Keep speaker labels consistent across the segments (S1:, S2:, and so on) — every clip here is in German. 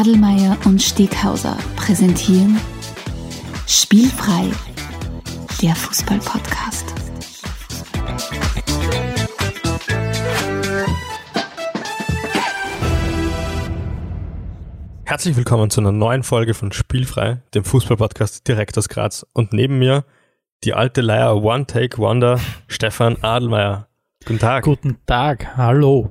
S1: Adelmeier und Steghauser präsentieren Spielfrei, der Fußball-Podcast.
S2: Herzlich willkommen zu einer neuen Folge von Spielfrei, dem Fußball-Podcast direkt aus Graz. Und neben mir die alte Leier One Take Wonder, Stefan Adelmeier. Guten Tag.
S3: Guten Tag, hallo.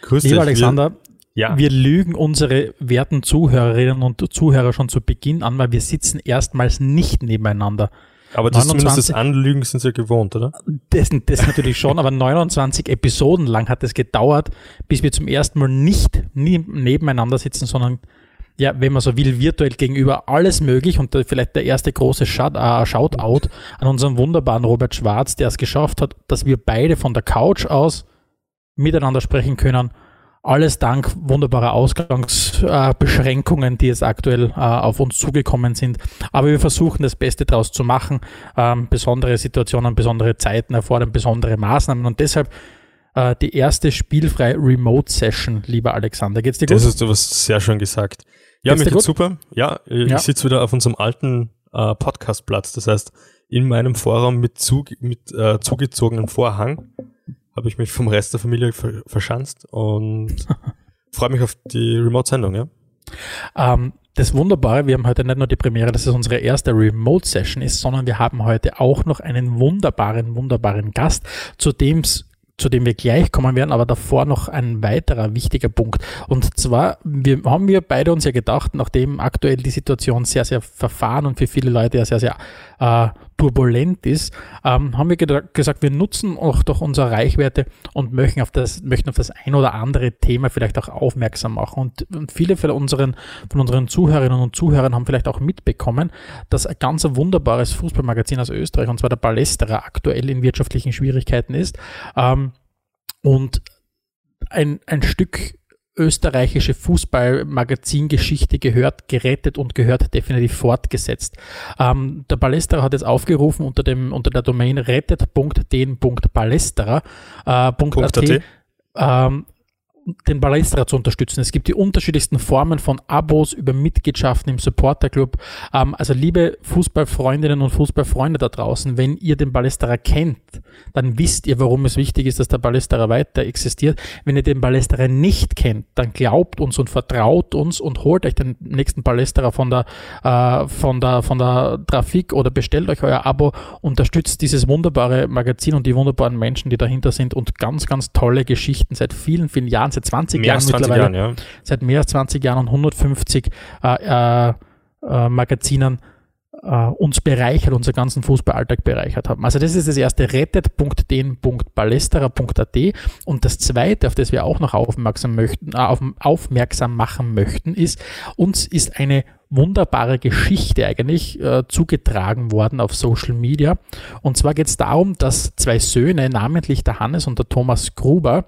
S2: Grüß
S3: Lieber
S2: dich.
S3: Alexander,
S2: Wir, ja,
S3: wir lügen unsere werten Zuhörerinnen und Zuhörer schon zu Beginn an, weil wir sitzen erstmals nicht nebeneinander.
S2: aber das zumindest das
S3: 29
S2: Anlügen sind sie gewohnt, oder?
S3: Das, das natürlich schon, aber 29 Episoden lang hat es gedauert, bis wir zum ersten Mal nicht nebeneinander sitzen, sondern ja, wenn man so will, virtuell gegenüber alles möglich und vielleicht der erste große Shout, äh, Shoutout an unseren wunderbaren Robert Schwarz, der es geschafft hat, dass wir beide von der Couch aus miteinander sprechen können. Alles dank wunderbarer Ausgangsbeschränkungen, äh, Beschränkungen, die jetzt aktuell äh, auf uns zugekommen sind. Aber wir versuchen das Beste daraus zu machen. Ähm, besondere Situationen, besondere Zeiten erfordern besondere Maßnahmen und deshalb äh, die erste spielfreie Remote Session, lieber Alexander. Geht's dir gut?
S2: Das hast du was sehr schön gesagt. Ja,
S3: Geht's
S2: mir geht's super. Ja, ich
S3: Ja.
S2: sitze wieder auf unserem alten äh, Podcastplatz. Das heißt, in meinem Vorraum mit, zu, mit äh, zugezogenem Vorhang habe ich mich vom Rest der Familie ver verschanzt und freue mich auf die Remote-Sendung, ja.
S3: Ähm, das Wunderbare, wir haben heute nicht nur die Premiere, dass es unsere erste Remote-Session ist, sondern wir haben heute auch noch einen wunderbaren, wunderbaren Gast, zu dem's zu dem wir gleich kommen werden, aber davor noch ein weiterer wichtiger Punkt. Und zwar wir, haben wir beide uns ja gedacht, nachdem aktuell die Situation sehr, sehr verfahren und für viele Leute ja sehr, sehr äh, turbulent ist, ähm, haben wir gesagt, wir nutzen auch doch unsere Reichweite und möchten auf das, möchten auf das ein oder andere Thema vielleicht auch aufmerksam machen. Und, und viele von unseren, von unseren Zuhörerinnen und Zuhörern haben vielleicht auch mitbekommen, dass ein ganz wunderbares Fußballmagazin aus Österreich, und zwar der Ballesterer, aktuell in wirtschaftlichen Schwierigkeiten ist. Ähm, und ein, ein Stück österreichische Fußballmagazingeschichte gehört, gerettet und gehört definitiv fortgesetzt. Ähm, der Ballesterer hat jetzt aufgerufen unter dem unter der Domain rettet.den.ballesterer äh, ähm, den Ballesterer zu unterstützen. Es gibt die unterschiedlichsten Formen von Abos über Mitgliedschaften im Supporterclub. Ähm, also liebe Fußballfreundinnen und Fußballfreunde da draußen, wenn ihr den Ballesterer kennt, dann wisst ihr, warum es wichtig ist, dass der Ballesterer weiter existiert. Wenn ihr den Ballesterer nicht kennt, dann glaubt uns und vertraut uns und holt euch den nächsten Ballesterer von der, äh, von der, von der Trafik oder bestellt euch euer Abo, unterstützt dieses wunderbare Magazin und die wunderbaren Menschen, die dahinter sind und ganz, ganz tolle Geschichten seit vielen, vielen Jahren, seit 20
S2: Mehr
S3: Jahren
S2: als 20
S3: mittlerweile
S2: Jahren, ja.
S3: seit mehr als 20 Jahren und 150 äh, äh, äh, Magazinen äh, uns bereichert, unseren ganzen Fußballalltag bereichert haben. Also das ist das erste rettet.den.ballesterer.at und das zweite, auf das wir auch noch aufmerksam, möchten, äh, auf, aufmerksam machen möchten, ist, uns ist eine wunderbare Geschichte eigentlich äh, zugetragen worden auf Social Media. Und zwar geht es darum, dass zwei Söhne, namentlich der Hannes und der Thomas Gruber,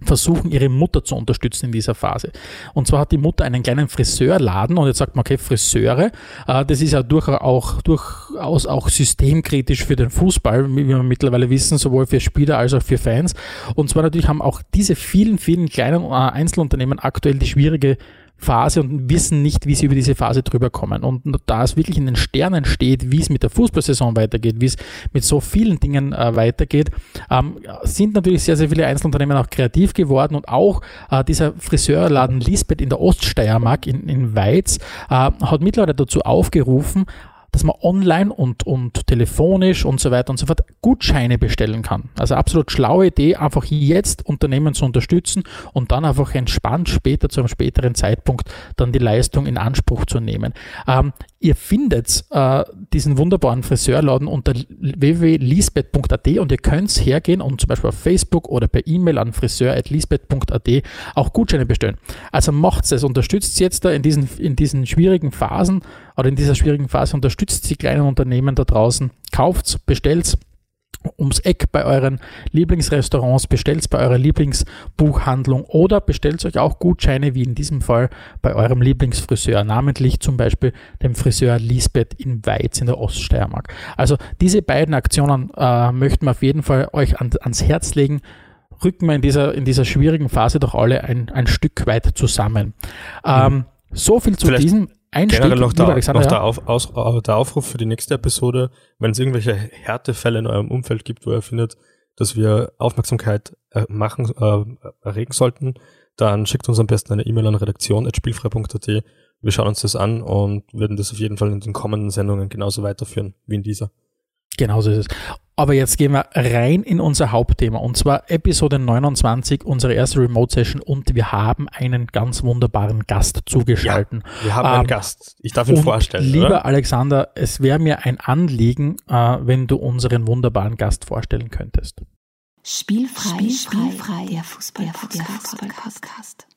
S3: versuchen, ihre Mutter zu unterstützen in dieser Phase. Und zwar hat die Mutter einen kleinen Friseurladen und jetzt sagt man, okay, Friseure, äh, das ist ja durchaus auch, durchaus auch systemkritisch für den Fußball, wie wir mittlerweile wissen, sowohl für Spieler als auch für Fans. Und zwar natürlich haben auch diese vielen, vielen kleinen äh, Einzelunternehmen aktuell die schwierige Phase und wissen nicht, wie sie über diese Phase drüber kommen. Und da es wirklich in den Sternen steht, wie es mit der Fußballsaison weitergeht, wie es mit so vielen Dingen äh, weitergeht, ähm, sind natürlich sehr, sehr viele Einzelunternehmen auch kreativ geworden und auch äh, dieser Friseurladen Lisbeth in der Oststeiermark in, in Weiz äh, hat mittlerweile dazu aufgerufen, dass man online und, und telefonisch und so weiter und so fort Gutscheine bestellen kann. Also absolut schlaue Idee, einfach jetzt Unternehmen zu unterstützen und dann einfach entspannt später zu einem späteren Zeitpunkt dann die Leistung in Anspruch zu nehmen. Ähm, ihr findet äh, diesen wunderbaren Friseurladen unter www.lisbeth.at und ihr könnt hergehen und zum Beispiel auf Facebook oder per E-Mail an friseur.lisbeth.at auch Gutscheine bestellen. Also macht es, unterstützt jetzt da in diesen, in diesen schwierigen Phasen oder in dieser schwierigen Phase unterstützt die kleinen Unternehmen da draußen, kauft's, bestellt's ums Eck bei euren Lieblingsrestaurants, bestellt bei eurer Lieblingsbuchhandlung oder bestellt euch auch Gutscheine, wie in diesem Fall bei eurem Lieblingsfriseur, namentlich zum Beispiel dem Friseur Lisbeth in Weiz in der Oststeiermark. Also diese beiden Aktionen äh, möchten wir auf jeden Fall euch an, ans Herz legen. Rücken wir in dieser, in dieser schwierigen Phase doch alle ein, ein Stück weit zusammen. Ähm, So viel zu
S2: Vielleicht
S3: diesem Einstieg.
S2: Generell noch, der,
S3: Alexander,
S2: noch
S3: ja.
S2: der, Auf, aus, der Aufruf für die nächste Episode, wenn es irgendwelche Härtefälle in eurem Umfeld gibt, wo ihr findet, dass wir Aufmerksamkeit äh, machen, äh, erregen sollten, dann schickt uns am besten eine E-Mail an redaktion.spielfrei.at. Wir schauen uns das an und werden das auf jeden Fall in den kommenden Sendungen genauso weiterführen wie in dieser.
S3: Genau so ist es. Aber jetzt gehen wir rein in unser Hauptthema und zwar Episode 29, unsere erste Remote-Session und wir haben einen ganz wunderbaren Gast zugeschalten.
S2: Wir haben
S3: Ähm,
S2: einen Gast. Ich darf ihn
S3: Und
S2: vorstellen.
S3: lieber
S2: oder?
S3: Alexander, es wäre mir ein Anliegen, äh, wenn du unseren wunderbaren Gast vorstellen könntest.
S1: Spielfrei, Spielfrei, der Fußball-Podcast.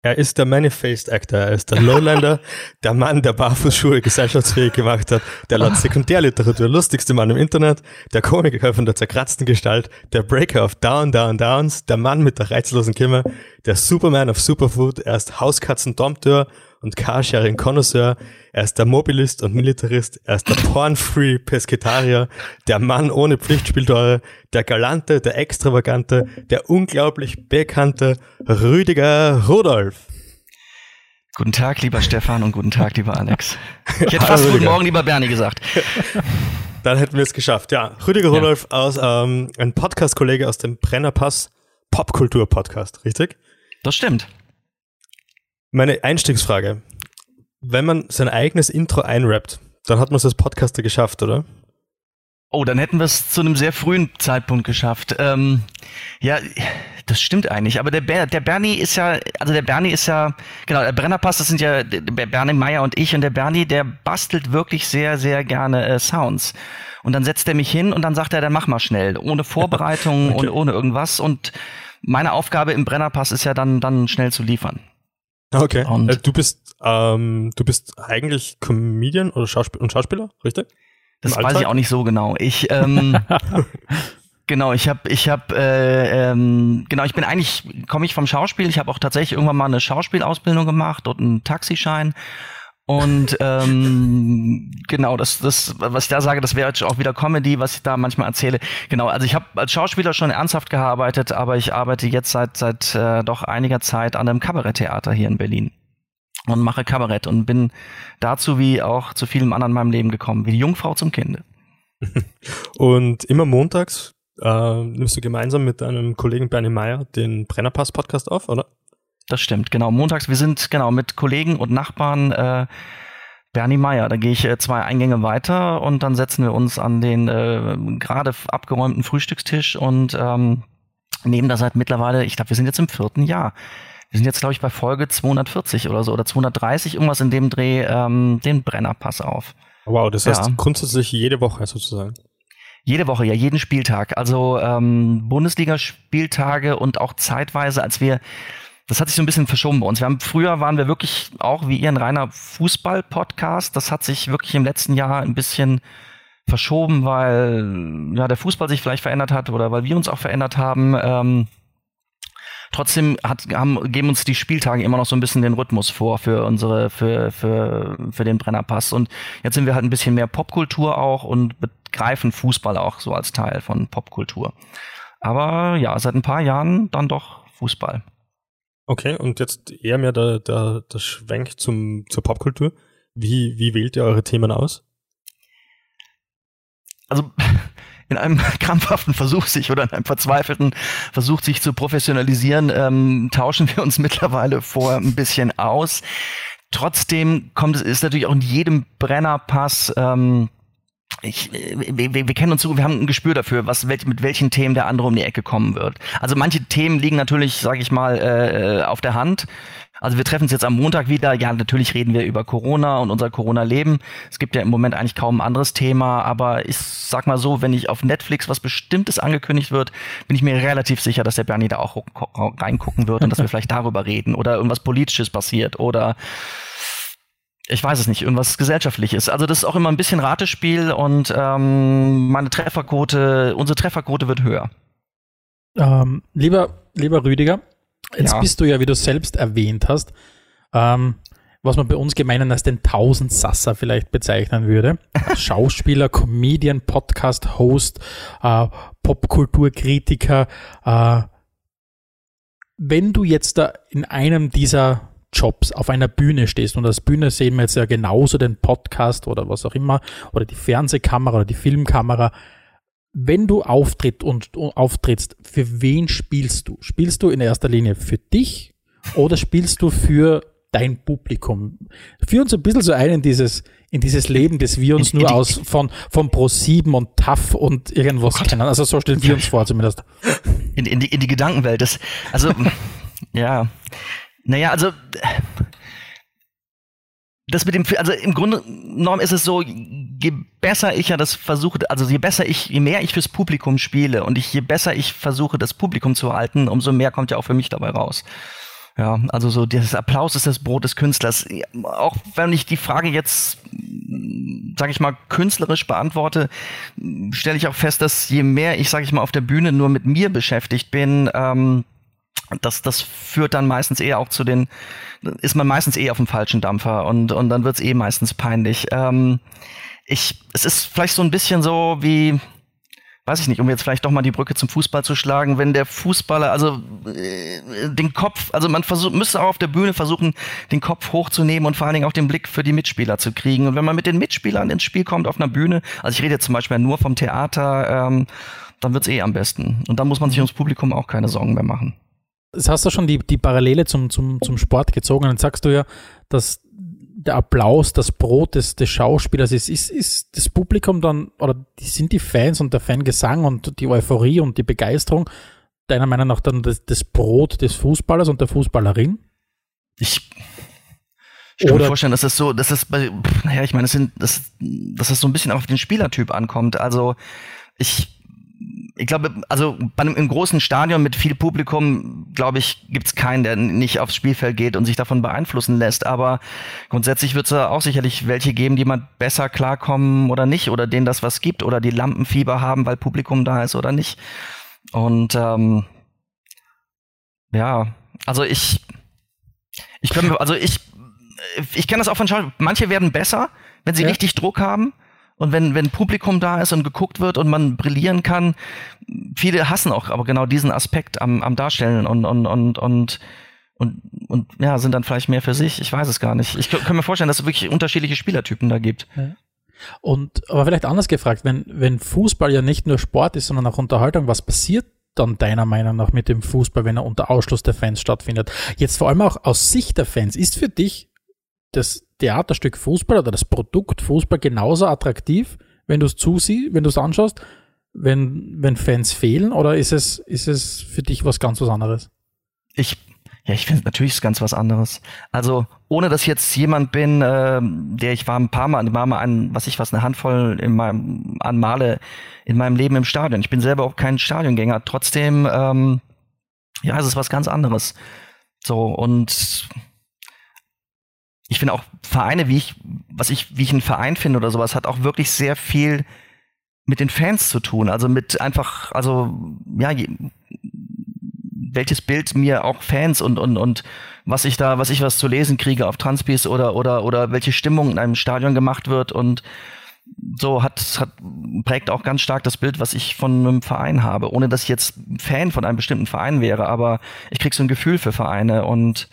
S2: Er ist der Many-Faced Actor, er ist der Lowlander, der Mann, der Barfußschuhe gesellschaftsfähig gemacht hat, der laut Sekundärliteratur lustigste Mann im Internet, der Komiker von der zerkratzten Gestalt, der Breaker of Down, Down, Downs, der Mann mit der reizlosen Kimme, der Superman of Superfood, er ist Hauskatzen-Dompteur und Carsharing-Connoisseur, er ist der Mobilist und Militarist, er ist der Porn-Free Pesketarier, der Mann ohne Pflichtspieltore, der Galante, der Extravagante, der unglaublich bekannte Rüdiger Rudolf.
S4: Guten Tag, lieber Stefan und guten Tag, lieber Alex. Ich hätte
S2: Hallo,
S4: fast guten. Morgen, lieber Bernie gesagt.
S2: Dann hätten wir es geschafft. Ja, Rüdiger Rudolf aus ähm, ein Podcast-Kollege aus dem Brennerpass Popkultur-Podcast, richtig?
S4: Das stimmt.
S2: Meine Einstiegsfrage. Wenn man sein eigenes Intro einrappt, dann hat man es als Podcaster geschafft, oder?
S4: Oh, dann hätten wir es zu einem sehr frühen Zeitpunkt geschafft. Ähm, ja, das stimmt eigentlich. Aber der, Ber der Bernie ist ja, also der Bernie ist ja, genau, der Brennerpass, das sind ja der Bernie Meyer und ich. Und der Bernie, der bastelt wirklich sehr, sehr gerne äh, Sounds. Und dann setzt er mich hin und dann sagt er, dann mach mal schnell, ohne Vorbereitung
S2: Okay.
S4: und ohne irgendwas. Und meine Aufgabe im Brennerpass ist ja dann, dann schnell zu liefern.
S2: Okay.
S4: Und-
S2: Äh, du bist ähm, du bist eigentlich Comedian oder Schauspiel und Schauspieler, richtig?
S4: Das
S2: Im
S4: weiß
S2: Alltag?
S4: ich auch nicht so genau. Ich ähm, genau, ich habe ich habe äh, ähm, genau, ich bin eigentlich komme ich vom Schauspiel. Ich habe auch tatsächlich irgendwann mal eine Schauspielausbildung gemacht und einen Taxischein. Und ähm, genau, das, das, was ich da sage, das wäre jetzt auch wieder Comedy, was ich da manchmal erzähle. Genau, also ich habe als Schauspieler schon ernsthaft gearbeitet, aber ich arbeite jetzt seit seit äh, doch einiger Zeit an einem Kabaretttheater hier in Berlin und mache Kabarett und bin dazu wie auch zu vielem anderen in meinem Leben gekommen, wie die Jungfrau zum Kinde.
S2: Und immer montags äh, nimmst du gemeinsam mit deinem Kollegen Bernie Meyer den Brennerpass-Podcast auf, oder?
S4: Das stimmt, genau. Montags, wir sind genau mit Kollegen und Nachbarn äh, Bernie Meyer. Da gehe ich äh, zwei Eingänge weiter und dann setzen wir uns an den äh, gerade abgeräumten Frühstückstisch und ähm, nehmen da seit mittlerweile, ich glaube, wir sind jetzt im vierten Jahr. Wir sind jetzt, glaube ich, bei Folge 240 oder so oder 230, irgendwas in dem Dreh, ähm, den Brennerpass auf.
S2: Wow, das heißt
S4: Ja.
S2: grundsätzlich jede Woche sozusagen.
S4: Jede Woche, ja, jeden Spieltag. Also ähm, Bundesligaspieltage und auch zeitweise, als wir, das hat sich so ein bisschen verschoben bei uns. Wir haben früher waren wir wirklich auch wie ihr ein reiner Fußball-Podcast. Das hat sich wirklich im letzten Jahr ein bisschen verschoben, weil ja der Fußball sich vielleicht verändert hat oder weil wir uns auch verändert haben. Ähm, Trotzdem hat, haben, geben uns die Spieltage immer noch so ein bisschen den Rhythmus vor für unsere, für, für, für den Brennerpass. Und jetzt sind wir halt ein bisschen mehr Popkultur auch und begreifen Fußball auch so als Teil von Popkultur. Aber ja, seit ein paar Jahren dann doch Fußball.
S2: Okay, und jetzt eher mehr der, der, der Schwenk zum, zur Popkultur. Wie, wie wählt ihr eure Themen aus?
S4: also in einem krampfhaften Versuch sich oder in einem verzweifelten Versuch sich zu professionalisieren, ähm, tauschen wir uns mittlerweile vor ein bisschen aus. Trotzdem kommt es, ist natürlich auch in jedem Brennerpass, ähm, ich, äh, wir, wir kennen uns so, wir haben ein Gespür dafür, was mit welchen Themen der andere um die Ecke kommen wird. Also manche Themen liegen natürlich, sage ich mal, äh, auf der Hand. Also wir treffen uns jetzt am Montag wieder. Ja, natürlich reden wir über Corona und unser Corona-Leben. Es gibt ja im Moment eigentlich kaum ein anderes Thema, aber ich sag mal so, wenn ich auf Netflix was Bestimmtes angekündigt wird, bin ich mir relativ sicher, dass der Bernie da auch reingucken wird und dass wir vielleicht darüber reden oder irgendwas Politisches passiert oder ich weiß es nicht, irgendwas Gesellschaftliches. Also das ist auch immer ein bisschen Ratespiel und ähm, meine Trefferquote, unsere Trefferquote wird höher.
S3: Ähm, lieber, lieber Rüdiger, jetzt
S4: Ja.
S3: bist du ja, wie du selbst erwähnt hast, ähm, was man bei uns gemeinen als den Tausendsasser vielleicht bezeichnen würde. Schauspieler, Comedian, Podcast-Host, äh, Popkulturkritiker. Äh, wenn du jetzt da in einem dieser Jobs auf einer Bühne stehst. Und als Bühne sehen wir jetzt ja genauso den Podcast oder was auch immer, oder die Fernsehkamera oder die Filmkamera. Wenn du auftritt und, und auftrittst, für wen spielst du? Spielst du in erster Linie für dich oder spielst du für dein Publikum? Führ uns ein bisschen so ein in dieses, in dieses Leben, das wir uns in, nur in aus von, von Pro7 und TAF und irgendwas oh kennen. Also so stellen wir uns vor zumindest.
S4: In, in, die, in die Gedankenwelt. Das, also, ja. Naja, also das mit dem, also im Grunde genommen ist es so, je besser ich ja das versuche, also je besser ich, je mehr ich fürs Publikum spiele und ich, je besser ich versuche, das Publikum zu halten, umso mehr kommt ja auch für mich dabei raus. Ja, also so das Applaus ist das Brot des Künstlers. Auch wenn ich die Frage jetzt, sage ich mal, künstlerisch beantworte, stelle ich auch fest, dass je mehr ich, sage ich mal, auf der Bühne nur mit mir beschäftigt bin, ähm, das, das führt dann meistens eher auch zu den, ist man meistens eh auf dem falschen Dampfer und, und dann wird's eh meistens peinlich. Ähm, ich, es ist vielleicht so ein bisschen so wie, weiß ich nicht, um jetzt vielleicht doch mal die Brücke zum Fußball zu schlagen, wenn der Fußballer, also äh, den Kopf, also man versucht, müsste auch auf der Bühne versuchen, den Kopf hochzunehmen und vor allen Dingen auch den Blick für die Mitspieler zu kriegen. Und wenn man mit den Mitspielern ins Spiel kommt auf einer Bühne, also ich rede jetzt zum Beispiel nur vom Theater, ähm, dann wird's eh am besten. Und dann muss man sich ums Publikum auch keine Sorgen mehr machen.
S3: Das hast du schon die, die Parallele zum, zum, zum Sport gezogen. Dann sagst du ja, dass der Applaus, das Brot des, des Schauspielers ist, ist, ist das Publikum dann, oder sind die Fans und der Fangesang und die Euphorie und die Begeisterung deiner Meinung nach dann das, das Brot des Fußballers und der Fußballerin?
S4: Ich, ich kann mir vorstellen, dass das so, dass das bei, naja, ich meine, das sind, dass, dass das so ein bisschen auf den Spielertyp ankommt. Also ich, ich glaube, also bei einem im großen Stadion mit viel Publikum, glaube ich, gibt's keinen, der nicht aufs Spielfeld geht und sich davon beeinflussen lässt. Aber grundsätzlich wird es auch sicherlich welche geben, die mal besser klarkommen oder nicht, oder denen das was gibt, oder die Lampenfieber haben, weil Publikum da ist oder nicht. Und ähm, ja, also ich, ich glaube, also ich, ich kenne das auch von Schauspielern. Manche werden besser, wenn sie ja. richtig Druck haben. Und wenn, wenn Publikum da ist und geguckt wird und man brillieren kann, viele hassen auch aber genau diesen Aspekt am, am Darstellen und, und, und, und, und, und ja, sind dann vielleicht mehr für sich. Ich weiß es gar nicht. Ich kann mir vorstellen, dass es wirklich unterschiedliche Spielertypen da gibt.
S3: Und aber vielleicht anders gefragt, wenn, wenn Fußball ja nicht nur Sport ist, sondern auch Unterhaltung, was passiert dann deiner Meinung nach mit dem Fußball, wenn er unter Ausschluss der Fans stattfindet? Jetzt vor allem auch aus Sicht der Fans. Ist für dich das Theaterstück Fußball oder das Produkt Fußball genauso attraktiv, wenn du es zusiehst, wenn du es anschaust, wenn, wenn Fans fehlen, oder ist es, ist es für dich was ganz was anderes?
S4: Ich, ja, ich finde natürlich ist ganz was anderes. Also, ohne dass ich jetzt jemand bin, äh, der ich war ein paar Mal, war mal ein, was ich was, eine Handvoll in meinem, an Male in meinem Leben im Stadion. Ich bin selber auch kein Stadiongänger. Trotzdem, ähm, ja, es ist was ganz anderes. So, und ich finde auch Vereine, wie ich, was ich, wie ich einen Verein finde oder sowas, hat auch wirklich sehr viel mit den Fans zu tun. Also mit einfach, also, ja, je, welches Bild mir auch Fans und, und, und was ich da, was ich was zu lesen kriege auf Transpis oder, oder, oder welche Stimmung in einem Stadion gemacht wird und so hat, hat, prägt auch ganz stark das Bild, was ich von einem Verein habe, ohne dass ich jetzt Fan von einem bestimmten Verein wäre, aber ich krieg so ein Gefühl für Vereine und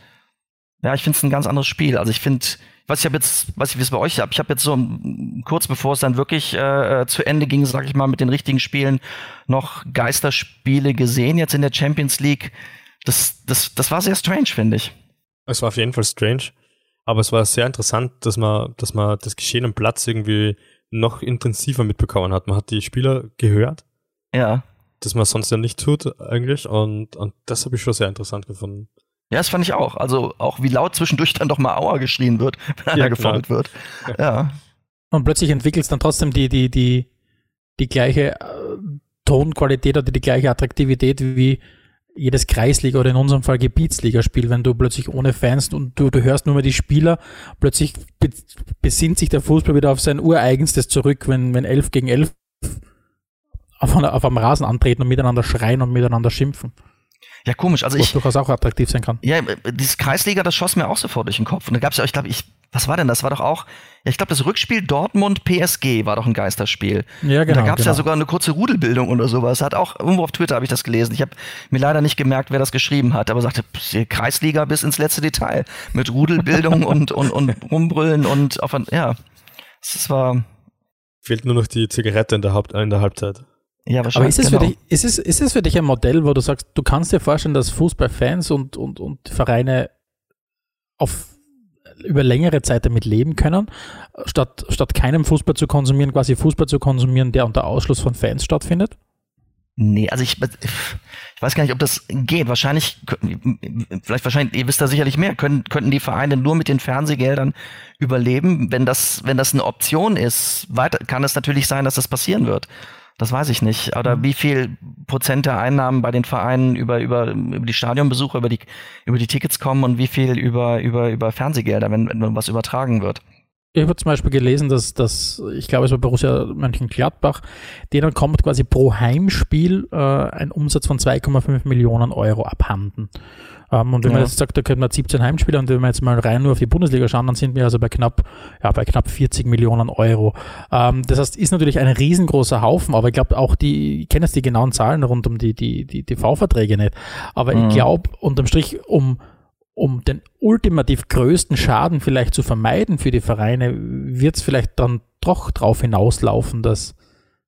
S4: ja, ich finde es ein ganz anderes Spiel. Also ich finde, was ich habe jetzt, was ich wie es bei euch habe, ich habe jetzt so kurz bevor es dann wirklich äh, zu Ende ging, sag ich mal, mit den richtigen Spielen noch Geisterspiele gesehen jetzt in der Champions League. Das, das, das war sehr strange, finde ich.
S2: Es war auf jeden Fall strange, aber es war sehr interessant, dass man, dass man das Geschehen am Platz irgendwie noch intensiver mitbekommen hat. Man hat die Spieler gehört.
S4: Ja.
S2: Das man sonst ja nicht tut eigentlich und, und das habe ich schon sehr interessant gefunden.
S4: Ja, das fand ich auch. Also auch wie laut zwischendurch dann doch mal Aua geschrien wird, wenn einer ja, gefault wird. Ja.
S3: Und plötzlich entwickelt es dann trotzdem die, die, die, die gleiche äh, Tonqualität oder die gleiche Attraktivität wie jedes Kreisliga oder in unserem Fall Gebietsligaspiel, wenn du plötzlich ohne Fans und du, du hörst nur mehr die Spieler, plötzlich be besinnt sich der Fußball wieder auf sein Ureigenstes zurück, wenn, wenn elf gegen elf auf, auf einem Rasen antreten und miteinander schreien und miteinander schimpfen.
S4: Ja, komisch. Also
S3: Was
S4: ich,
S3: durchaus auch attraktiv sein kann.
S4: ja, dieses Kreisliga, das schoss mir auch sofort durch den Kopf. Und da gab's ja, ich glaube, ich, was war denn das? War doch auch, ja, ich glaube, das Rückspiel Dortmund PSG war doch ein Geisterspiel.
S3: Ja,
S4: Und
S3: genau.
S4: da gab's
S3: genau.
S4: ja sogar eine kurze Rudelbildung oder sowas. Hat auch irgendwo auf Twitter habe ich das gelesen. Ich habe mir leider nicht gemerkt, wer das geschrieben hat, aber sagte pss, Kreisliga bis ins letzte Detail mit Rudelbildung und und und rumbrüllen und auf ein, ja. Das war
S2: Fehlt nur noch die Zigarette in der, Haupt in der Halbzeit.
S4: Ja
S3: Aber
S4: wahrscheinlich
S3: ist es,
S4: genau.
S3: für dich, ist, es, ist es für dich ein Modell, wo du sagst, du kannst dir vorstellen, dass Fußballfans und, und, und Vereine auf, über längere Zeit damit leben können, statt, statt keinem Fußball zu konsumieren, quasi Fußball zu konsumieren, der unter Ausschluss von Fans stattfindet?
S4: Nee, also ich, ich weiß gar nicht, ob das geht. Wahrscheinlich, vielleicht wahrscheinlich, ihr wisst da sicherlich mehr, können, könnten die Vereine nur mit den Fernsehgeldern überleben. Wenn das, wenn das eine Option ist, weiter, kann es natürlich sein, dass das passieren wird. Das weiß ich nicht. Oder wie viel Prozent der Einnahmen bei den Vereinen über, über, über die Stadionbesucher, über die, über die Tickets kommen und wie viel über, über, über Fernsehgelder, wenn, wenn was übertragen wird.
S3: Ich habe zum Beispiel gelesen, dass, dass ich glaube, es war Borussia Mönchengladbach, denen kommt quasi pro Heimspiel äh, ein Umsatz von 2,5 Millionen Euro abhanden. Ähm, und wenn man
S4: Ja.
S3: jetzt sagt, da könnte man 17 Heimspiele und wenn wir jetzt mal rein nur auf die Bundesliga schauen, dann sind wir also bei knapp, ja, bei knapp 40 Millionen Euro. Ähm, das heißt, ist natürlich ein riesengroßer Haufen, aber ich glaube auch die, ich kenne jetzt die genauen Zahlen rund um die, die, die TV-Verträge nicht. Aber
S4: Mhm.
S3: ich glaube, unterm Strich, um um den ultimativ größten Schaden vielleicht zu vermeiden für die Vereine, wird es vielleicht dann doch darauf hinauslaufen, dass,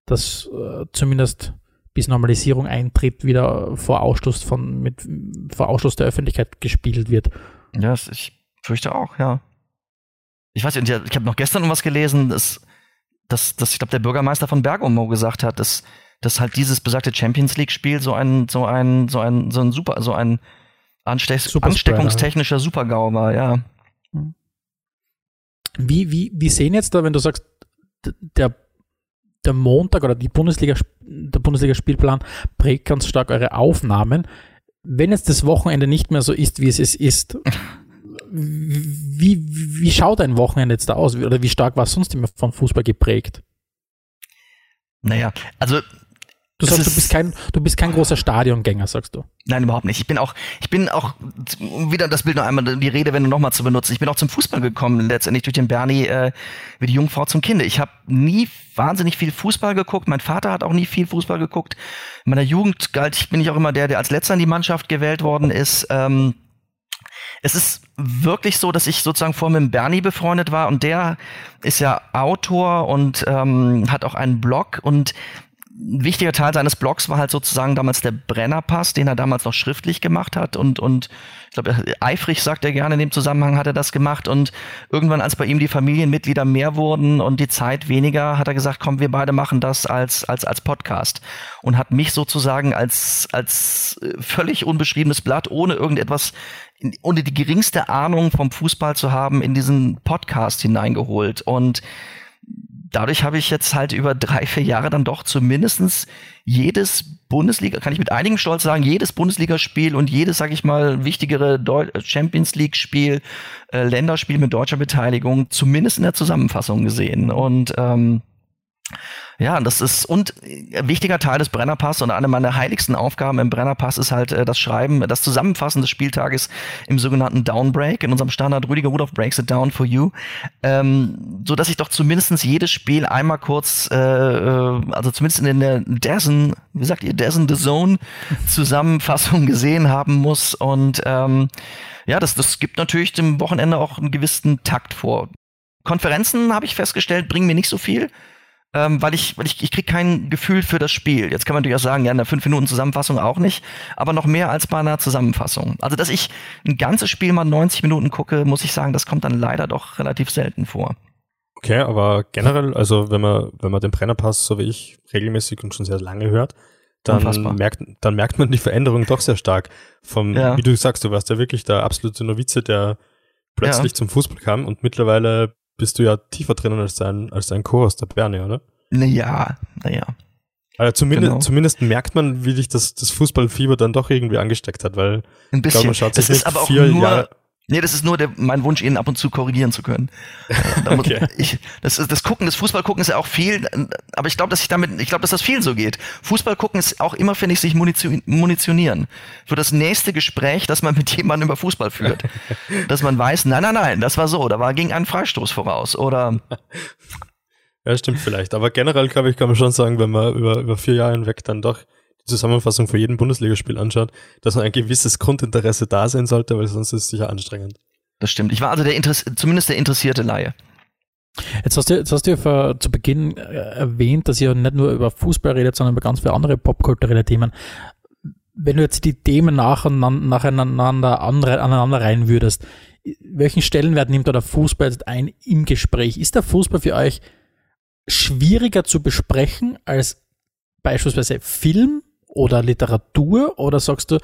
S3: dass äh, zumindest bis Normalisierung eintritt, wieder vor Ausschluss von mit vor Ausschluss der Öffentlichkeit gespielt wird.
S4: Ja, das- ich fürchte auch, ja. Ich weiß nicht, ich habe noch gestern noch was gelesen, dass, dass, dass ich glaube, der Bürgermeister von Bergamo gesagt hat, dass, dass halt dieses besagte Champions League-Spiel so ein, so ein, so ein, so ein super, so ein Ansteck
S3: Superspreader,
S4: ansteckungstechnischer Supergau war, ja.
S3: Wie, wie, wie sehen jetzt da, wenn du sagst, der, der Montag oder die Bundesliga, der Bundesliga-Spielplan prägt ganz stark eure Aufnahmen. Wenn jetzt das Wochenende nicht mehr so ist, wie es es ist, wie, wie schaut ein Wochenende jetzt da aus? Oder wie stark war es sonst immer von Fußball geprägt?
S4: Naja, also
S3: Du
S4: Es
S3: sagst, du
S4: ist-
S3: bist kein, du bist kein großer Stadiongänger, sagst du.
S4: Nein, überhaupt nicht. Ich bin auch, ich bin auch, um wieder das Bild noch einmal, die Redewendung nochmal zu benutzen, ich bin auch zum Fußball gekommen, letztendlich durch den Bernie, äh, wie die Jungfrau zum Kinde. Ich habe nie wahnsinnig viel Fußball geguckt. Mein Vater hat auch nie viel Fußball geguckt. In meiner Jugend galt ich, bin ich auch immer der, der als letzter in die Mannschaft gewählt worden ist. Ähm, es ist wirklich so, dass ich sozusagen vor mit Bernie befreundet war und der ist ja Autor und ähm, hat auch einen Blog und ein wichtiger Teil seines Blogs war halt sozusagen damals der Brennerpass, den er damals noch schriftlich gemacht hat. Und und ich glaube eifrig sagt er gerne in dem Zusammenhang hat er das gemacht. Und irgendwann als bei ihm die Familienmitglieder mehr wurden und die Zeit weniger, hat er gesagt, komm, wir beide machen das als als als Podcast. Und hat mich sozusagen als als äh, völlig unbeschriebenes Blatt ohne irgendetwas ohne die geringste Ahnung vom Fußball zu haben in diesen Podcast hineingeholt. Und dadurch habe ich jetzt halt über drei, vier Jahre dann doch zumindestens jedes Bundesliga, kann ich mit einigem Stolz sagen, jedes Bundesligaspiel und jedes, sag ich mal, wichtigere Deu Champions League-Spiel, äh, Länderspiel mit deutscher Beteiligung, zumindest in der Zusammenfassung gesehen. Und ähm, ja, das ist und ein wichtiger Teil des Brennerpass und eine meiner heiligsten Aufgaben im Brennerpass ist halt äh, das Schreiben, das Zusammenfassen des Spieltages im sogenannten Downbreak, in unserem Standard Rüdiger Rudolph Breaks it down for you, ähm, so dass ich doch zumindestens jedes Spiel einmal kurz, äh, äh, also zumindest in der Dazen, wie sagt ihr, Dazen the Zone Zusammenfassung gesehen haben muss. Und ähm, ja, das, das gibt natürlich dem Wochenende auch einen gewissen Takt vor. Konferenzen, habe ich festgestellt, bringen mir nicht so viel ähm, weil ich, weil ich, ich kriege kein Gefühl für das Spiel. Jetzt kann man natürlich auch sagen, ja, in der 5 Minuten Zusammenfassung auch nicht, aber noch mehr als bei einer Zusammenfassung. Also, dass ich ein ganzes Spiel mal 90 Minuten gucke, muss ich sagen, das kommt dann leider doch relativ selten vor.
S2: Okay, aber generell, also wenn man, wenn man den Brennerpass, so wie ich, regelmäßig und schon sehr lange hört, dann
S4: Unfassbar.
S2: merkt, dann merkt man die Veränderung doch sehr stark. Vom,
S4: Ja.
S2: wie du sagst, du warst ja wirklich der absolute Novize, der plötzlich zum Fußball kam und mittlerweile bist du ja tiefer drinnen als dein, als dein Co-Host, der Bernie, oder?
S4: Naja, naja.
S2: Also zumindest,
S4: Genau.
S2: zumindest merkt man, wie dich das, das Fußballfieber dann doch irgendwie angesteckt hat, weil
S4: Ein
S2: ich glaube,
S4: bisschen.
S2: man schaut sich
S4: ist aber auch
S2: vier
S4: nur,
S2: Jahre,
S4: Nee, das ist nur der, mein Wunsch, ihn ab und zu korrigieren zu können.
S2: Okay.
S4: ich, das, ist, das Gucken, das Fußballgucken ist ja auch viel, aber ich glaube, dass ich damit, ich glaube, dass das viel so geht. Fußball gucken ist auch immer, finde ich, sich munition, munitionieren. Für das nächste Gespräch, das man mit jemandem über Fußball führt. dass man weiß, nein, nein, nein, das war so, da war ging ein Freistoß voraus. Oder
S2: Ja, stimmt vielleicht. Aber generell, glaube ich, kann man schon sagen, wenn man über, über vier Jahre hinweg dann doch Zusammenfassung für jeden Bundesligaspiel anschaut, dass man ein gewisses Grundinteresse da sein sollte, weil sonst ist es sicher anstrengend.
S4: das stimmt. Ich war also der Interess zumindest der interessierte Laie.
S3: Jetzt hast du, jetzt hast du ja vor, zu Beginn äh, erwähnt, dass ihr nicht nur über Fußball redet, sondern über ganz viele andere popkulturelle Themen. Wenn du jetzt die Themen nacheinander, nacheinander andere, aneinander rein würdest, welchen Stellenwert nimmt da der Fußball jetzt ein im Gespräch? Ist der Fußball für euch schwieriger zu besprechen als beispielsweise Film oder Literatur? Oder sagst du,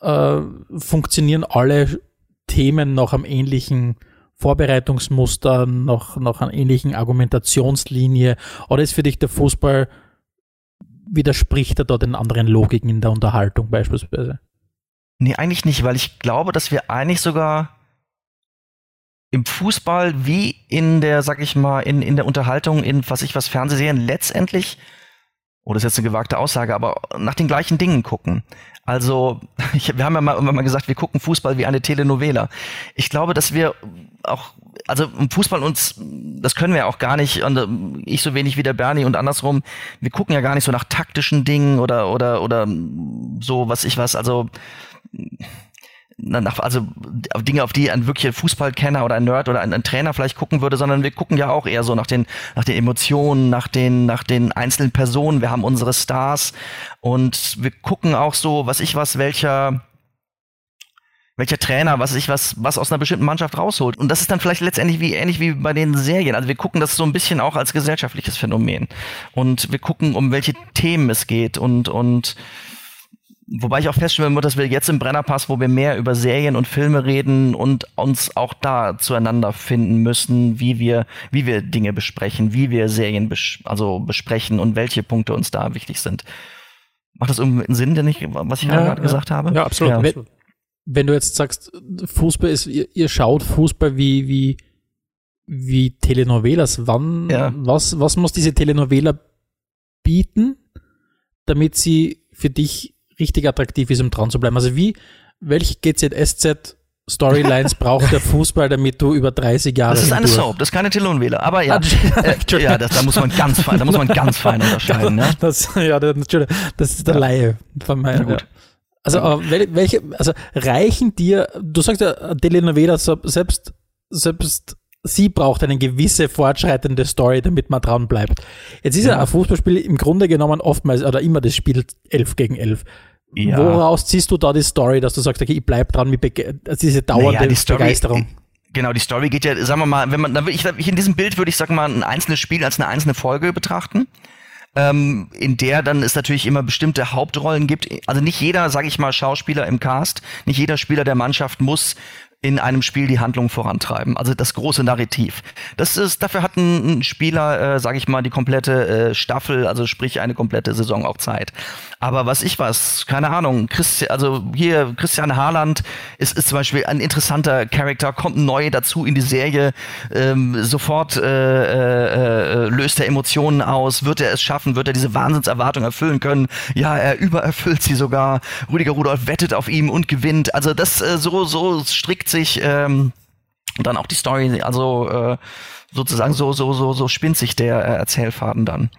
S3: äh, funktionieren alle Themen nach einem ähnlichen Vorbereitungsmuster, nach, nach einer ähnlichen Argumentationslinie? Oder ist für dich der Fußball, widerspricht er da den anderen Logiken in der Unterhaltung beispielsweise?
S4: Nee, eigentlich nicht, weil ich glaube, dass wir eigentlich sogar im Fußball wie in der, sag ich mal, in, in der Unterhaltung, in was ich was Fernsehserien letztendlich, das ist jetzt eine gewagte Aussage, aber nach den gleichen Dingen gucken. Also, ich, wir haben ja mal irgendwann mal gesagt, wir gucken Fußball wie eine Telenovela. Ich glaube, dass wir auch, also im Fußball uns, das können wir auch gar nicht, und ähm, ich so wenig wie der Bernie und andersrum, wir gucken ja gar nicht so nach taktischen Dingen oder, oder, oder so, was ich was, also, also Dinge, auf die ein wirklicher Fußballkenner oder ein Nerd oder ein, ein, Trainer vielleicht gucken würde, sondern wir gucken ja auch eher so nach den, nach den Emotionen, nach den, nach den einzelnen Personen. Wir haben unsere Stars und wir gucken auch so, was ich was, welcher, welcher Trainer, was ich was, was aus einer bestimmten Mannschaft rausholt. Und das ist dann vielleicht letztendlich wie ähnlich wie bei den Serien. Also wir gucken das so ein bisschen auch als gesellschaftliches Phänomen. Und wir gucken, um welche Themen es geht und, und Wobei ich auch feststellen muss, dass wir jetzt im Brennerpass, wo wir mehr über Serien und Filme reden und uns auch da zueinander finden müssen, wie wir, wie wir Dinge besprechen, wie wir Serien bes also besprechen und welche Punkte uns da wichtig sind. Macht das irgendwie einen Sinn, denn ich, was ich ja, gerade ja. gesagt habe?
S3: Ja, absolut. Ja. Wenn, wenn, du jetzt sagst, Fußball ist, ihr, ihr schaut Fußball wie, wie, wie Telenovelas, wann, was, was muss diese Telenovela bieten, damit sie für dich richtig attraktiv ist, um dran zu bleiben. Also wie, welche GZSZ Storylines braucht der Fußball, damit du über 30 Jahre
S4: Das ist eine Soap, das ist keine Telenovela, aber ja.
S3: Ah,
S4: äh, ja, das, da muss man ganz fein, da muss man ganz fein unterscheiden, ne?
S3: Das, ja, das, Entschuldigung, das ist der Laie von meinem. Ja. Also, wel- welche, also reichen dir, du sagst ja, Telenovela, selbst, selbst sie braucht eine gewisse fortschreitende Story, damit man dran bleibt. Jetzt ist ja,
S4: Ja.
S3: ein Fußballspiel im Grunde genommen oftmals oder immer das Spiel 11 gegen 11.
S4: Ja.
S3: Woraus ziehst du da die Story, dass du sagst, okay, ich bleib dran mit bege also diese dauernde
S4: Naja, die Story-
S3: Begeisterung?
S4: Genau, die Story geht ja, sagen wir mal, wenn man, da ich in diesem Bild würde ich sagen mal ein einzelnes Spiel als eine einzelne Folge betrachten. Ähm, in der dann es natürlich immer bestimmte Hauptrollen gibt. Also nicht jeder, sage ich mal, Schauspieler im Cast, nicht jeder Spieler der Mannschaft muss in einem Spiel die Handlung vorantreiben. Also das große Narrativ. Das ist, dafür hat ein, Spieler, äh, sage ich mal, die komplette äh, Staffel, also sprich eine komplette Saison auch Zeit. Aber was ich was, keine Ahnung, Christi also hier Christian Haaland ist, ist zum Beispiel ein interessanter Charakter, kommt neu dazu in die Serie, ähm, sofort äh, äh, äh, löst er Emotionen aus, wird er es schaffen, wird er diese Wahnsinnserwartung erfüllen können? Ja, er übererfüllt sie sogar. Rüdiger Rudolph wettet auf ihm und gewinnt. Also das äh, so so strickt sich ähm, dann auch die Story, also äh, sozusagen so so so so spinnt sich der äh, Erzählfaden dann.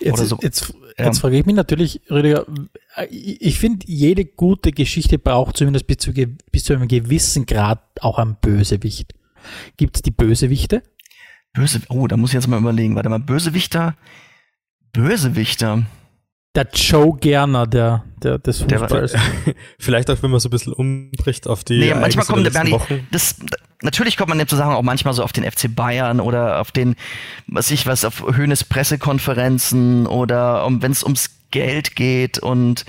S3: Jetzt,
S4: Oder so.
S3: jetzt,
S4: Ja.
S3: jetzt frage ich mich natürlich, Rüdiger, ich ich finde, jede gute Geschichte braucht zumindest bis zu, bis zu einem gewissen Grad auch einen Bösewicht. Gibt es die Bösewichte?
S4: Böse, oh, da muss ich jetzt mal überlegen. Warte mal, Bösewichter, Bösewichter.
S3: Der Joe Gerner der, der, des
S4: Der
S3: Fußballs.
S2: Vielleicht auch, wenn man so ein bisschen umbricht auf die
S4: Nee, manchmal kommt der
S2: der
S4: Bernie,
S2: Wochen.
S4: das, natürlich kommt man im Zusammenhang auch manchmal so auf den FC Bayern oder auf den, was ich was, auf Höhnes Pressekonferenzen oder um, wenn es ums Geld geht und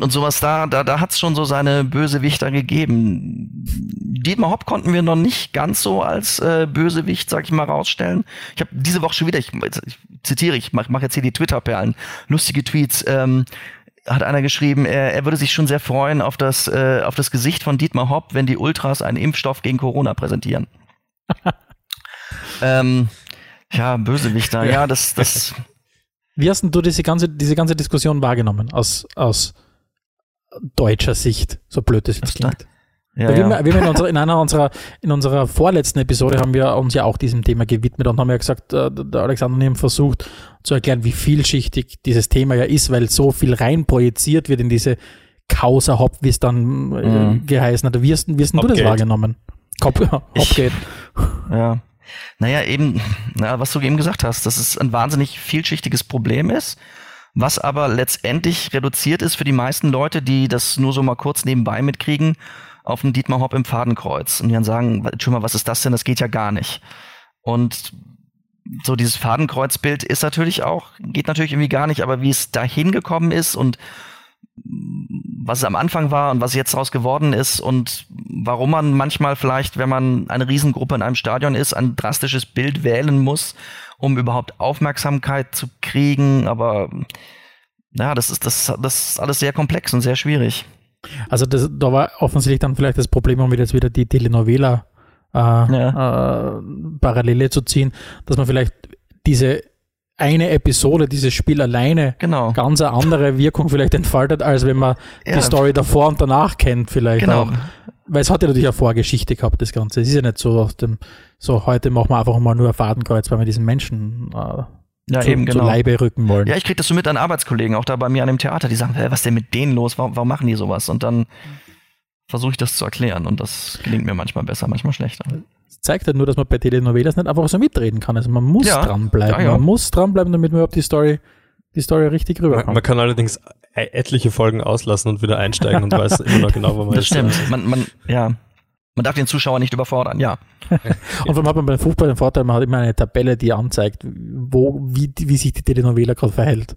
S4: und sowas da, da, da hat's schon so seine Bösewichter gegeben. Dietmar Hopp konnten wir noch nicht ganz so als äh, Bösewicht, sag ich mal, rausstellen. Ich habe diese Woche schon wieder, ich, ich zitiere, ich mache mach jetzt hier die Twitter-Perlen, lustige Tweets. Ähm, hat einer geschrieben, er, er würde sich schon sehr freuen auf das, äh, auf das Gesicht von Dietmar Hopp, wenn die Ultras einen Impfstoff gegen Corona präsentieren. ähm, ja, Bösewichter, ja, das, das.
S3: Wie hast denn du diese ganze, diese ganze Diskussion wahrgenommen aus, aus deutscher Sicht, so blöd es jetzt klingt? Ja, wir, ja. wir in, unserer, in, einer unserer, in unserer vorletzten Episode haben wir uns ja auch diesem Thema gewidmet und haben ja gesagt, äh, der Alexander hat versucht zu erklären, wie vielschichtig dieses Thema ja ist, weil so viel rein projiziert wird in diese Causa Hop, wie es dann äh, mhm. geheißen hat. Wie hast, wie hast du das wahrgenommen? Hop, Hopgate.
S4: Ja. Naja, eben, na, was du eben gesagt hast, dass es ein wahnsinnig vielschichtiges Problem ist, was aber letztendlich reduziert ist für die meisten Leute, die das nur so mal kurz nebenbei mitkriegen auf einen Dietmar Hopp im Fadenkreuz und die dann sagen, schon mal, was ist das denn? Das geht ja gar nicht. Und so dieses Fadenkreuzbild ist natürlich auch, geht natürlich irgendwie gar nicht, aber wie es da hingekommen ist und was es am Anfang war und was jetzt daraus geworden ist und warum man manchmal vielleicht, wenn man eine Riesengruppe in einem Stadion ist, ein drastisches Bild wählen muss, um überhaupt Aufmerksamkeit zu kriegen. Aber ja, das ist, das, das ist alles sehr komplex und sehr schwierig.
S3: Also das, da war offensichtlich dann vielleicht das Problem, um jetzt wieder die Telenovela äh, ja. äh, Parallele zu ziehen, dass man vielleicht diese eine Episode, dieses Spiel alleine
S4: genau.
S3: ganz eine andere Wirkung vielleicht entfaltet, als wenn man ja. die Story davor und danach kennt vielleicht
S4: genau.
S3: auch. Weil es hat ja natürlich eine Vorgeschichte gehabt, das Ganze. Es ist ja nicht so aus dem, so heute machen wir einfach mal nur ein Fadenkreuz, weil wir diesen Menschen äh,
S4: ja, zu, eben, genau. zu
S3: Leibe rücken wollen.
S4: Ja, ich kriege das so mit an Arbeitskollegen, auch da bei mir an dem Theater, die sagen, hey, was ist denn mit denen los? Warum, warum machen die sowas? Und dann versuche ich das zu erklären und das gelingt mir manchmal besser, manchmal schlechter.
S3: Das zeigt halt nur, dass man bei Telenovelas nicht einfach so mitreden kann. Also man muss ja, dranbleiben. Ja, ja. Man muss dranbleiben, damit man überhaupt die Story, die Story richtig rüberkommt.
S2: Man, man kann allerdings e-, etliche Folgen auslassen und wieder einsteigen und weiß immer noch genau, wo man
S4: das ist. Das stimmt. Man, man, ja. Man darf den Zuschauer nicht überfordern, ja.
S3: und vor allem hat man beim Fußball den Vorteil, man hat immer eine Tabelle, die anzeigt, wo, wie, wie sich die Telenovela gerade verhält.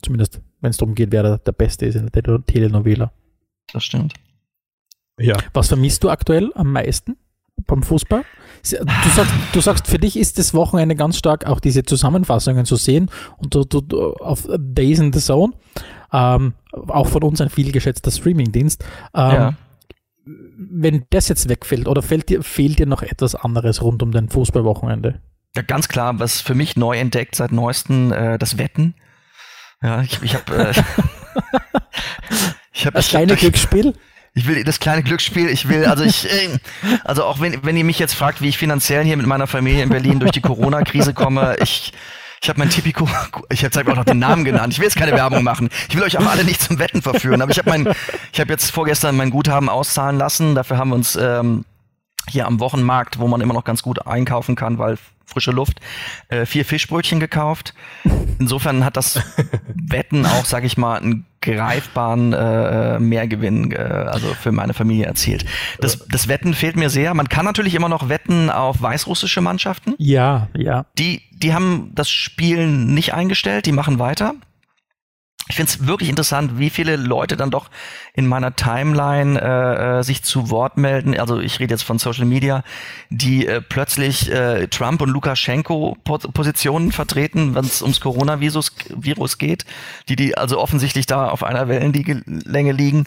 S3: Zumindest, wenn es darum geht, wer der, der Beste ist in der Telenovela.
S4: Das stimmt.
S3: Ja. Was vermisst du aktuell am meisten beim Fußball? Du sagst, du sagst, für dich ist das Wochenende ganz stark auch diese Zusammenfassungen zu sehen und du, du, auf Days in the Zone, ähm, auch von uns ein vielgeschätzter Streamingdienst. Ähm, ja wenn das jetzt wegfällt oder fehlt dir, fehlt dir noch etwas anderes rund um dein Fußballwochenende?
S4: Ja, ganz klar, was für mich neu entdeckt seit neuestem, äh, das Wetten. Ja, ich, ich habe äh,
S3: ich hab, das kleine hab, Glücksspiel.
S4: Ich will das kleine Glücksspiel, ich will, also ich, äh, also auch wenn, wenn ihr mich jetzt fragt, wie ich finanziell hier mit meiner Familie in Berlin durch die Corona-Krise komme, ich, ich habe mein Tipico, ich habe auch noch den Namen genannt. Ich will jetzt keine Werbung machen. Ich will euch auch alle nicht zum Wetten verführen. Aber ich habe mein, ich habe jetzt vorgestern mein Guthaben auszahlen lassen. Dafür haben wir uns ähm, hier am Wochenmarkt, wo man immer noch ganz gut einkaufen kann, weil frische Luft, äh, vier Fischbrötchen gekauft. Insofern hat das Wetten auch, sag ich mal, einen greifbaren äh, Mehrgewinn äh, also für meine Familie erzielt. Das, das Wetten fehlt mir sehr. Man kann natürlich immer noch wetten auf weißrussische Mannschaften.
S3: Ja, ja.
S4: Die, die haben das Spiel nicht eingestellt, die machen weiter ich finde es wirklich interessant, wie viele Leute dann doch in meiner Timeline äh, äh, sich zu Wort melden. Also ich rede jetzt von Social Media, die äh, plötzlich äh, Trump und Lukaschenko Positionen vertreten, wenn es ums Coronavirus Virus geht, die die also offensichtlich da auf einer Wellenlänge liegen.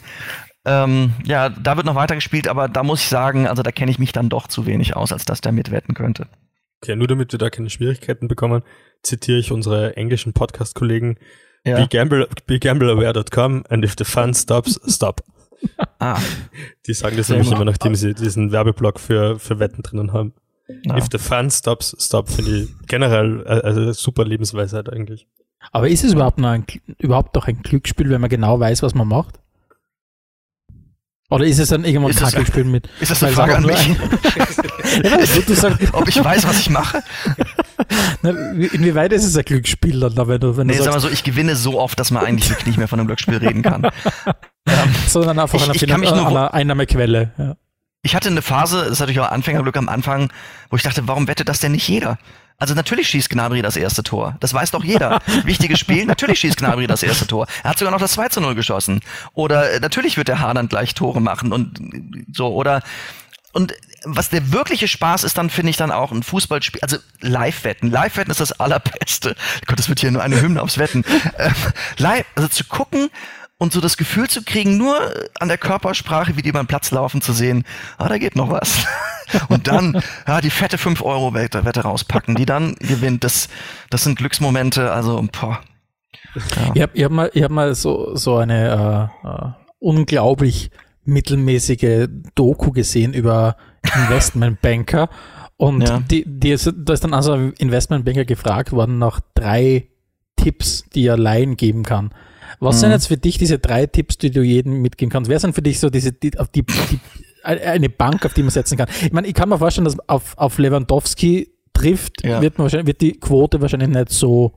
S4: Ähm, ja, da wird noch weiter gespielt, aber da muss ich sagen, also da kenne ich mich dann doch zu wenig aus, als dass der mitwetten könnte.
S2: Okay, nur damit wir da keine Schwierigkeiten bekommen, zitiere ich unsere englischen Podcast-Kollegen ja. Be, gamble, be gambleaware.com and if the fun stops, stop. ah. Die sagen das nämlich immer, nachdem sie diesen Werbeblock für, für Wetten drinnen haben. Ja. If the fun stops, stop, finde ich generell äh, also super Lebensweisheit eigentlich.
S3: Aber ist es überhaupt noch ein, überhaupt doch ein Glücksspiel, wenn man genau weiß, was man macht? Oder ist es dann irgendwann ein Glücksspiel mit?
S4: Ist das eine Frage an mich? ja, du, sagst, Ob ich weiß, was ich mache?
S3: Na, inwieweit ist es ein Glücksspiel dann, wenn du, wenn
S4: nee,
S3: du
S4: sag mal so, ich gewinne so oft, dass man eigentlich wirklich nicht mehr von einem Glücksspiel reden kann.
S3: ähm, Sondern einfach ich, ich kann mich nur, einer Einnahmequelle. Ja.
S4: Ich hatte eine Phase, das ist natürlich auch Anfängerglück am Anfang, wo ich dachte, warum wettet das denn nicht jeder? Also natürlich schießt Gnabry das erste Tor. Das weiß doch jeder. Wichtiges Spiel, natürlich schießt Gnabry das erste Tor. Er hat sogar noch das 2 zu 0 geschossen. Oder äh, natürlich wird der Haaland gleich Tore machen und so. Oder und was der wirkliche Spaß ist, dann finde ich dann auch ein Fußballspiel, also Live-Wetten. Live-Wetten ist das allerbeste. Gott, das wird hier nur eine Hymne aufs Wetten. Ähm, live, also zu gucken und so das Gefühl zu kriegen, nur an der Körpersprache, wie die beim Platz laufen, zu sehen, ah, da geht noch was. Und dann ja, die fette 5-Euro-Wette Wette rauspacken, die dann gewinnt. Das, das sind Glücksmomente, also boah.
S3: Ja. Ich habe ich hab mal, ich hab mal so, so eine äh, äh, unglaublich mittelmäßige Doku gesehen über Investmentbanker. Und ja. die, die ist, da ist dann also Investmentbanker gefragt worden nach drei Tipps, die er Laien geben kann. Was mhm. sind jetzt für dich diese drei Tipps, die du jedem mitgeben kannst? Wer sind für dich so diese, die, die, die, eine Bank, auf die man setzen kann? Ich meine, ich kann mir vorstellen, dass auf, auf Lewandowski trifft, ja. wird, man wahrscheinlich, wird die Quote wahrscheinlich nicht so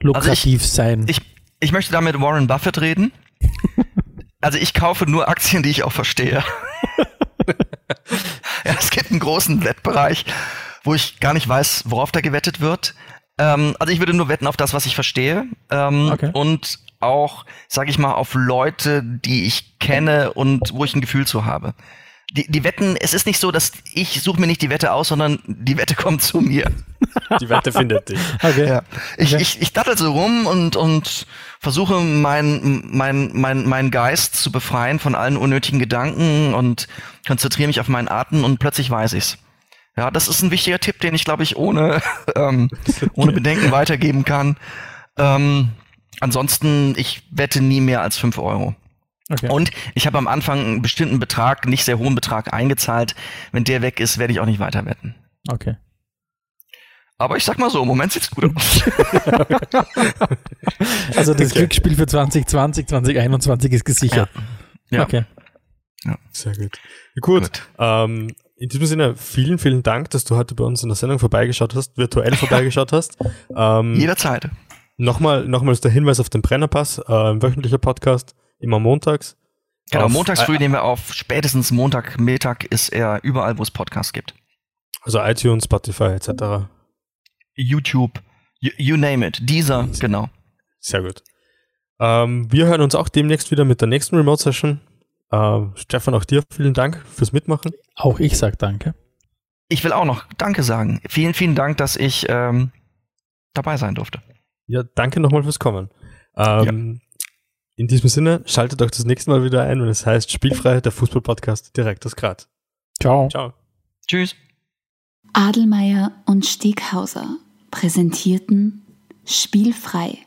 S3: lukrativ
S4: also ich,
S3: sein.
S4: Ich, ich möchte da mit Warren Buffett reden. also ich kaufe nur Aktien, die ich auch verstehe. ja, es gibt einen großen Wettbereich, wo ich gar nicht weiß, worauf da gewettet wird. Ähm, also ich würde nur wetten auf das, was ich verstehe. Ähm, okay. Und auch, sage ich mal, auf Leute, die ich kenne und wo ich ein Gefühl zu habe. Die, die Wetten, es ist nicht so, dass ich suche mir nicht die Wette aus, sondern die Wette kommt zu mir.
S2: Die Wette findet dich.
S4: Okay. Ja. Ich, okay. ich, ich dattel so rum und, und versuche meinen mein, mein, mein Geist zu befreien von allen unnötigen Gedanken und konzentriere mich auf meinen Atem und plötzlich weiß ich's. Ja, das ist ein wichtiger Tipp, den ich, glaube ich, ohne, ähm, ohne Bedenken weitergeben kann. Ähm, ansonsten, ich wette nie mehr als fünf Euro. Okay. Und ich habe am Anfang einen bestimmten Betrag, nicht sehr hohen Betrag eingezahlt. Wenn der weg ist, werde ich auch nicht weiter wetten.
S3: Okay.
S4: Aber ich sag mal so, im Moment sieht's gut aus.
S3: also das okay. Glücksspiel für 2020, 2021 ist gesichert.
S2: Ja. ja. Okay. Ja. Sehr gut. Gut. gut. Ähm, in diesem Sinne, vielen, vielen Dank, dass du heute bei uns in der Sendung vorbeigeschaut hast, virtuell vorbeigeschaut hast.
S4: Ähm, Jederzeit.
S2: Nochmal, nochmals der Hinweis auf den Brennerpass, äh, ein wöchentlicher Podcast, immer montags.
S4: Genau, auf, montags früh äh, nehmen wir auf, spätestens Montagmittag ist er überall, wo es Podcasts gibt.
S2: Also iTunes, Spotify etc.
S4: YouTube, you, you name it, dieser, genau.
S2: Sehr gut. Ähm, wir hören uns auch demnächst wieder mit der nächsten Remote-Session. Ähm, Stefan, auch dir vielen Dank fürs Mitmachen.
S3: Auch ich sage danke.
S4: Ich will auch noch Danke sagen. Vielen, vielen Dank, dass ich ähm, dabei sein durfte.
S2: Ja, danke nochmal fürs Kommen. Ähm, ja. In diesem Sinne, schaltet euch das nächste Mal wieder ein, wenn es heißt Spielfreiheit, der Fußball-Podcast direkt aus Graz.
S3: Ciao.
S4: Ciao. Tschüss.
S1: Adelmeier und Steghauser präsentierten Spielfrei,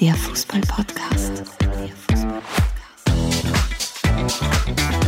S1: der Fußball-Podcast. Der Fußball-Podcast.